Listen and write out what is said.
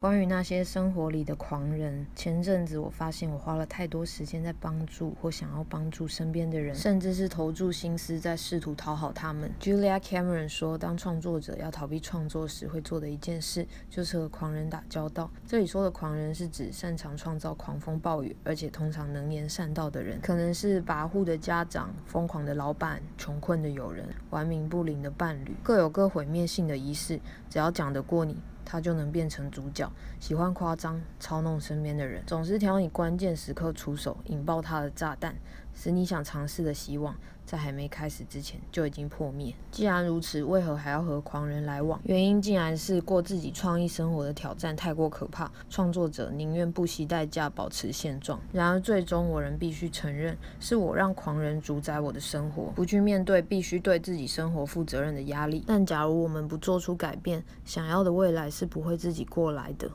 关于那些生活里的狂人，前阵子我发现我花了太多时间在帮助或想要帮助身边的人，甚至是投注心思在试图讨好他们。Julia Cameron 说，当创作者要逃避创作时会做的一件事，就是和狂人打交道。这里说的狂人是指擅长创造狂风暴雨，而且通常能言善道的人，可能是跋扈的家长、疯狂的老板、穷困的友人、玩命不灵的伴侣，各有各毁灭性的仪式。只要讲得过你。他就能变成主角，喜欢夸张、操弄身边的人，总是挑你关键时刻出手，引爆他的炸弹，使你想尝试的希望在还没开始之前就已经破灭。既然如此，为何还要和狂人来往？原因竟然是过自己创意生活的挑战太过可怕，创作者宁愿不惜代价保持现状。然而，最终我仍必须承认，是我让狂人主宰我的生活，不去面对必须对自己生活负责任的压力。但假如我们不做出改变，想要的未来。是不会自己过来的。